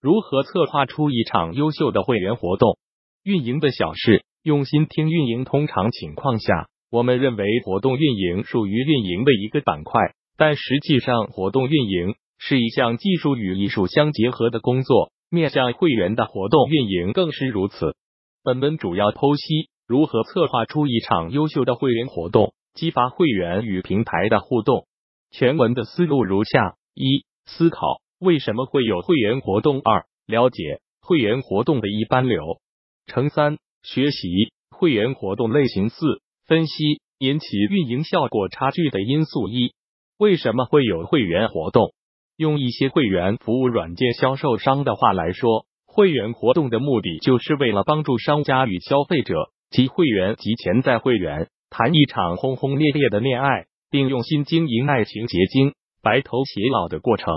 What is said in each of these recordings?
如何策划出一场优秀的会员活动？运营的小事，用心听运营。通常情况下，我们认为活动运营属于运营的一个板块，但实际上，活动运营是一项技术与艺术相结合的工作。面向会员的活动运营更是如此。本文主要剖析如何策划出一场优秀的会员活动，激发会员与平台的互动。全文的思路如下：一、思考。为什么会有会员活动？二、了解会员活动的一般流程。三、学习会员活动类型。四、分析引起运营效果差距的因素。一、为什么会有会员活动？用一些会员服务软件销售商的话来说，会员活动的目的就是为了帮助商家与消费者及会员及潜在会员谈一场轰轰烈烈的恋爱，并用心经营爱情结晶、白头偕老的过程。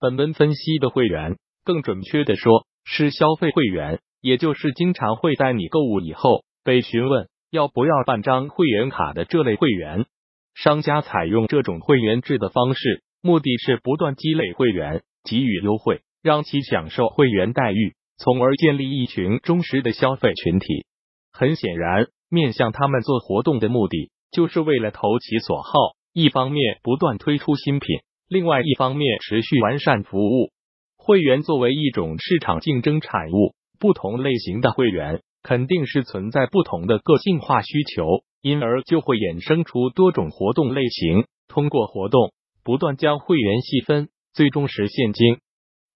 本文分析的会员，更准确的说，是消费会员，也就是经常会在你购物以后被询问要不要办张会员卡的这类会员。商家采用这种会员制的方式，目的是不断积累会员，给予优惠，让其享受会员待遇，从而建立一群忠实的消费群体。很显然，面向他们做活动的目的，就是为了投其所好，一方面不断推出新品。另外一方面，持续完善服务。会员作为一种市场竞争产物，不同类型的会员肯定是存在不同的个性化需求，因而就会衍生出多种活动类型。通过活动不断将会员细分，最终实现精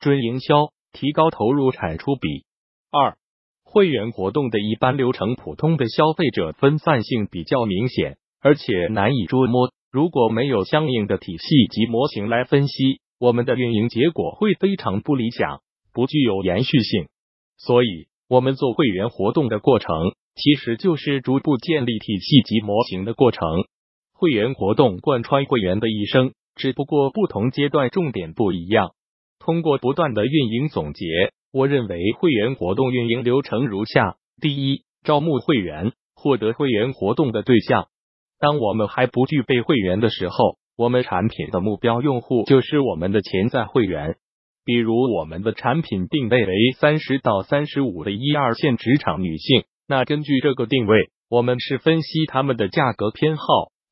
准营销，提高投入产出比。二、会员活动的一般流程，普通的消费者分散性比较明显，而且难以捉摸。如果没有相应的体系及模型来分析，我们的运营结果会非常不理想，不具有延续性。所以，我们做会员活动的过程，其实就是逐步建立体系及模型的过程。会员活动贯穿会员的一生，只不过不同阶段重点不一样。通过不断的运营总结，我认为会员活动运营流程如下：第一，招募会员，获得会员活动的对象。当我们还不具备会员的时候，我们产品的目标用户就是我们的潜在会员。比如，我们的产品定位为三十到三十五的一二线职场女性，那根据这个定位，我们是分析他们的价格偏好、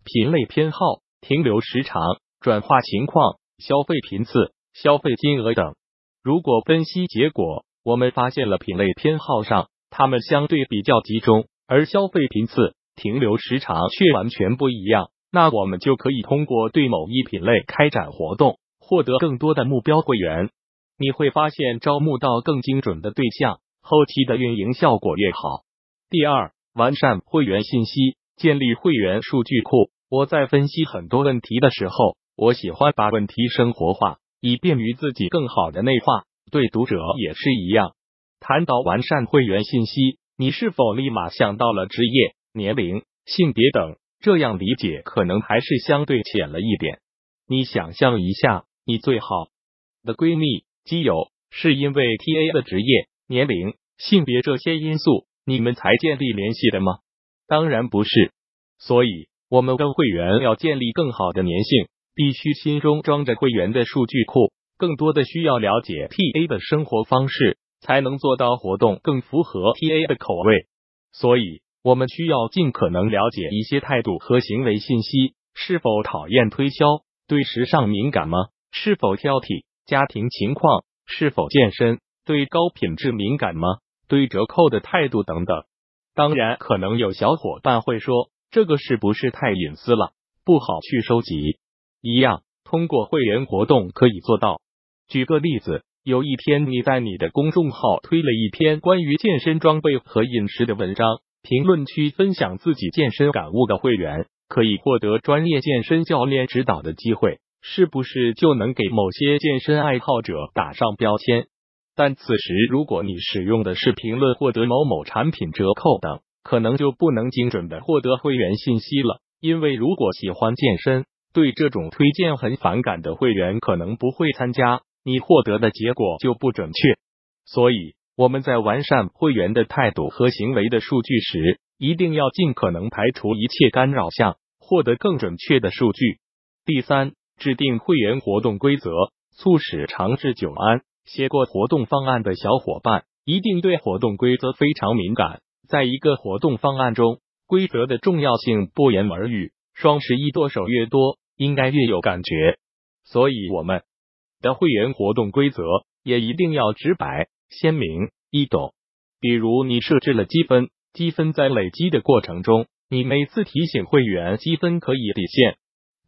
品类偏好、停留时长、转化情况、消费频次、消费金额等。如果分析结果我们发现了品类偏好上他们相对比较集中，而消费频次。停留时长却完全不一样，那我们就可以通过对某一品类开展活动，获得更多的目标会员。你会发现，招募到更精准的对象，后期的运营效果越好。第二，完善会员信息，建立会员数据库。我在分析很多问题的时候，我喜欢把问题生活化，以便于自己更好的内化。对读者也是一样。谈到完善会员信息，你是否立马想到了职业？年龄、性别等，这样理解可能还是相对浅了一点。你想象一下，你最好的闺蜜、基友，是因为 T A 的职业、年龄、性别这些因素，你们才建立联系的吗？当然不是。所以，我们跟会员要建立更好的粘性，必须心中装着会员的数据库，更多的需要了解 T A 的生活方式，才能做到活动更符合 T A 的口味。所以。我们需要尽可能了解一些态度和行为信息：是否讨厌推销？对时尚敏感吗？是否挑剔？家庭情况？是否健身？对高品质敏感吗？对折扣的态度等等。当然，可能有小伙伴会说，这个是不是太隐私了，不好去收集？一样，通过会员活动可以做到。举个例子，有一天你在你的公众号推了一篇关于健身装备和饮食的文章。评论区分享自己健身感悟的会员可以获得专业健身教练指导的机会，是不是就能给某些健身爱好者打上标签？但此时如果你使用的是评论获得某某产品折扣等，可能就不能精准的获得会员信息了。因为如果喜欢健身，对这种推荐很反感的会员可能不会参加，你获得的结果就不准确。所以。我们在完善会员的态度和行为的数据时，一定要尽可能排除一切干扰项，获得更准确的数据。第三，制定会员活动规则，促使长治久安。写过活动方案的小伙伴一定对活动规则非常敏感。在一个活动方案中，规则的重要性不言而喻。双十一剁手越多，应该越有感觉。所以我们的会员活动规则也一定要直白、鲜明、易懂。比如，你设置了积分，积分在累积的过程中，你每次提醒会员积分可以抵现。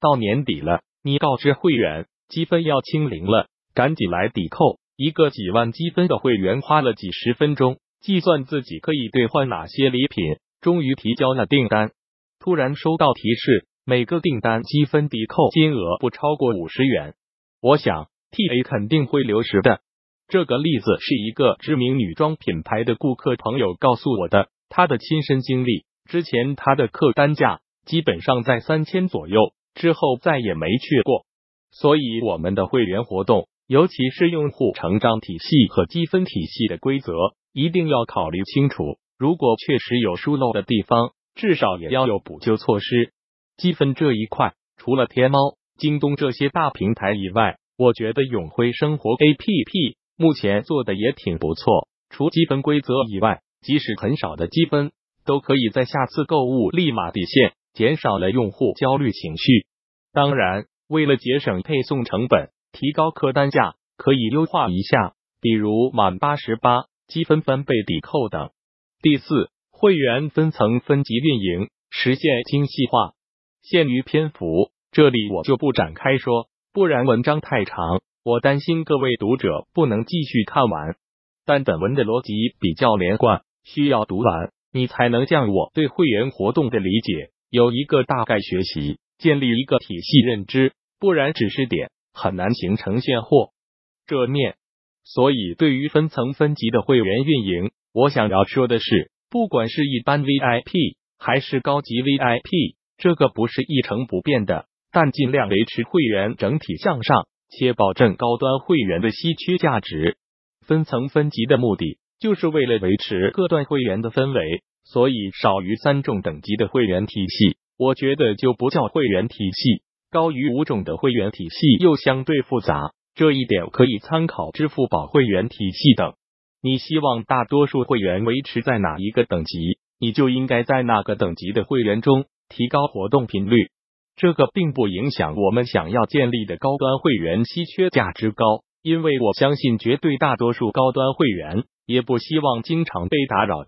到年底了，你告知会员积分要清零了，赶紧来抵扣。一个几万积分的会员花了几十分钟计算自己可以兑换哪些礼品，终于提交了订单。突然收到提示，每个订单积分抵扣金额不超过五十元。我想 T A 肯定会流失的。这个例子是一个知名女装品牌的顾客朋友告诉我的，他的亲身经历。之前他的客单价基本上在三千左右，之后再也没去过。所以我们的会员活动，尤其是用户成长体系和积分体系的规则，一定要考虑清楚。如果确实有疏漏的地方，至少也要有补救措施。积分这一块，除了天猫、京东这些大平台以外，我觉得永辉生活 A P P 目前做的也挺不错。除积分规则以外，即使很少的积分，都可以在下次购物立马抵现，减少了用户焦虑情绪。当然，为了节省配送成本，提高客单价，可以优化一下，比如满八十八积分翻倍抵扣等。第四，会员分层分级运营，实现精细化。限于篇幅，这里我就不展开说，不然文章太长，我担心各位读者不能继续看完。但本文的逻辑比较连贯，需要读完，你才能将我对会员活动的理解有一个大概学习，建立一个体系认知，不然只是点，很难形成现货。这面，所以对于分层分级的会员运营，我想要说的是，不管是一般 VIP 还是高级 VIP。这个不是一成不变的，但尽量维持会员整体向上，且保证高端会员的稀缺价值。分层分级的目的，就是为了维持各段会员的氛围。所以，少于三种等级的会员体系，我觉得就不叫会员体系；高于五种的会员体系又相对复杂。这一点可以参考支付宝会员体系等。你希望大多数会员维持在哪一个等级，你就应该在那个等级的会员中。提高活动频率，这个并不影响我们想要建立的高端会员稀缺价值高，因为我相信绝对大多数高端会员也不希望经常被打扰。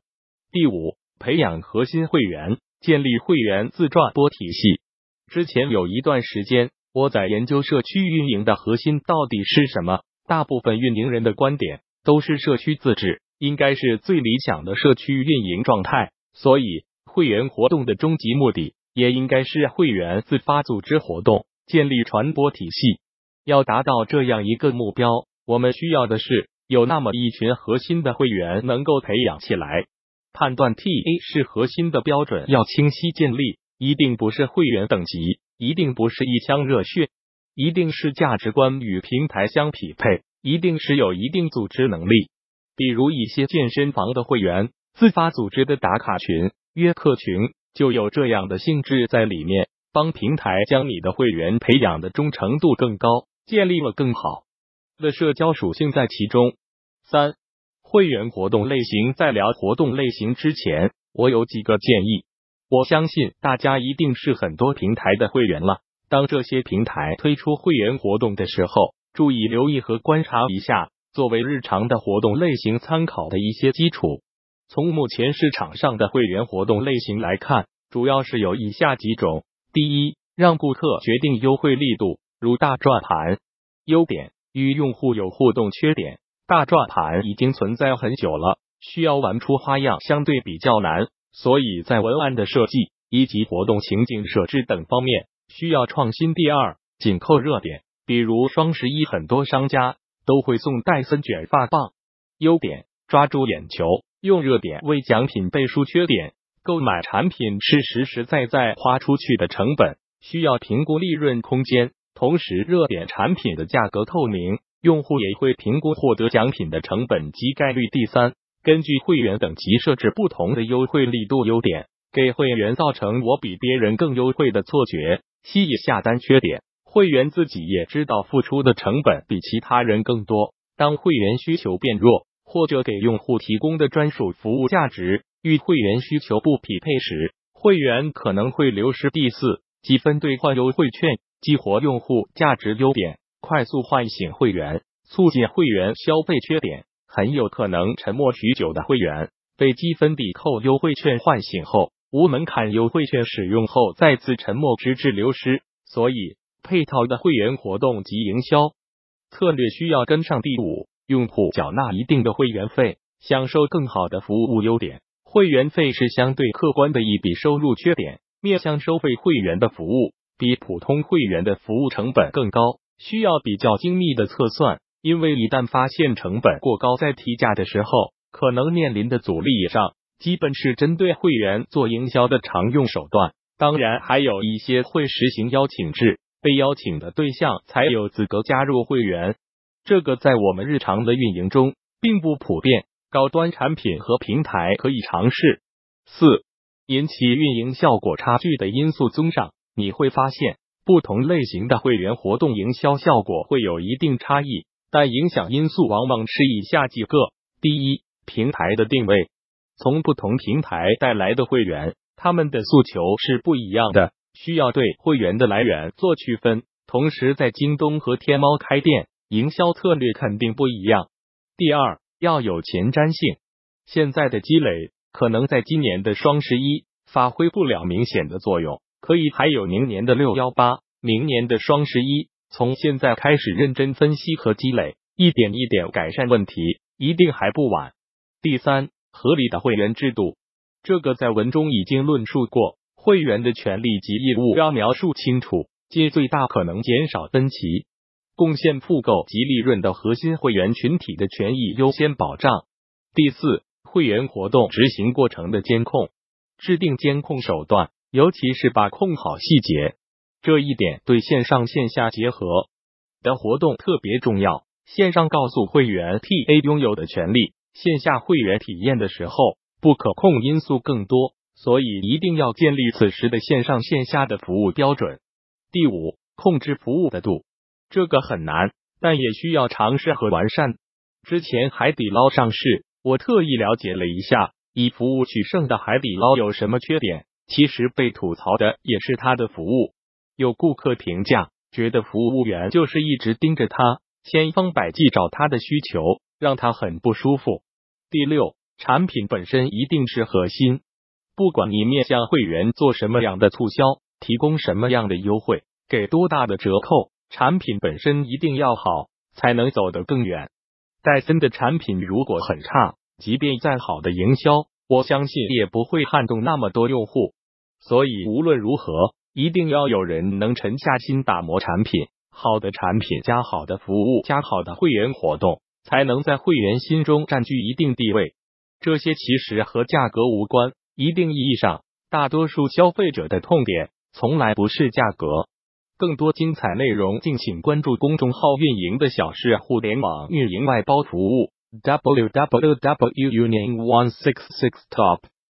第五，培养核心会员，建立会员自传播体系。之前有一段时间，我在研究社区运营的核心到底是什么，大部分运营人的观点都是社区自治应该是最理想的社区运营状态，所以。会员活动的终极目的也应该是会员自发组织活动，建立传播体系。要达到这样一个目标，我们需要的是有那么一群核心的会员能够培养起来。判断 T A 是核心的标准要清晰建立，一定不是会员等级，一定不是一腔热血，一定是价值观与平台相匹配，一定是有一定组织能力。比如一些健身房的会员自发组织的打卡群。约客群就有这样的性质在里面，帮平台将你的会员培养的忠诚度更高，建立了更好的社交属性在其中。三、会员活动类型，在聊活动类型之前，我有几个建议。我相信大家一定是很多平台的会员了，当这些平台推出会员活动的时候，注意留意和观察一下，作为日常的活动类型参考的一些基础。从目前市场上的会员活动类型来看，主要是有以下几种：第一，让顾客决定优惠力度，如大转盘。优点与用户有互动，缺点大转盘已经存在很久了，需要玩出花样相对比较难，所以在文案的设计以及活动情景设置等方面需要创新。第二，紧扣热点，比如双十一，很多商家都会送戴森卷发棒。优点抓住眼球。用热点为奖品背书，缺点购买产品是实实在在花出去的成本，需要评估利润空间。同时，热点产品的价格透明，用户也会评估获得奖品的成本及概率。第三，根据会员等级设置不同的优惠力度，优点给会员造成我比别人更优惠的错觉，吸引下单。缺点会员自己也知道付出的成本比其他人更多，当会员需求变弱，或者给用户提供的专属服务价值与会员需求不匹配时，会员可能会流失。第四，积分兑换优惠券，激活用户价值优点，快速唤醒会员，促进会员消费。缺点很有可能沉默许久的会员被积分抵扣优惠券唤醒后，无门槛优惠券使用后再次沉默，直至流失。所以，配套的会员活动及营销策略需要跟上。第五，用户缴纳一定的会员费，享受更好的服务优点。会员费是相对客观的一笔收入。缺点，面向收费会员的服务比普通会员的服务成本更高，需要比较精密的测算。因为一旦发现成本过高，在提价的时候可能面临的阻力以上，基本是针对会员做营销的常用手段。当然，还有一些会实行邀请制，被邀请的对象才有资格加入会员。这个在我们日常的运营中并不普遍，高端产品和平台可以尝试。四、引起运营效果差距的因素综上，你会发现不同类型的会员活动营销效果会有一定差异，但影响因素往往是以下几个：第一，平台的定位，从不同平台带来的会员。他们的诉求是不一样的，需要对会员的来源做区分。同时，在京东和天猫开店，营销策略肯定不一样。第二，要有前瞻性。现在的积累可能在今年的双十一发挥不了明显的作用，可以还有明年的六幺八、明年的双十一。从现在开始认真分析和积累，一点一点改善问题，一定还不晚。第三，合理的会员制度。这个在文中已经论述过，会员的权利及义务要描述清楚，尽最大可能减少分歧，贡献复购及利润的核心会员群体的权益优先保障。第四，会员活动执行过程的监控，制定监控手段，尤其是把控好细节，这一点对线上线下结合的活动特别重要。线上告诉会员 TA 拥有的权利，线下会员体验的时候。不可控因素更多，所以一定要建立此时的线上线下的服务标准。第五，控制服务的度，这个很难，但也需要尝试和完善。之前海底捞上市，我特意了解了一下，以服务取胜的海底捞有什么缺点。其实被吐槽的也是他的服务，有顾客评价，觉得服务员就是一直盯着他，千方百计找他的需求，让他很不舒服。第六。产品本身一定是核心，不管你面向会员做什么样的促销，提供什么样的优惠，给多大的折扣，产品本身一定要好，才能走得更远。戴森的产品如果很差，即便再好的营销，我相信也不会撼动那么多用户。所以无论如何，一定要有人能沉下心打磨产品，好的产品加好的服务加好的会员活动，才能在会员心中占据一定地位。这些其实和价格无关，一定意义上，大多数消费者的痛点从来不是价格。更多精彩内容敬请关注公众号运营的小事互联网运营外包服务 www unit one six six top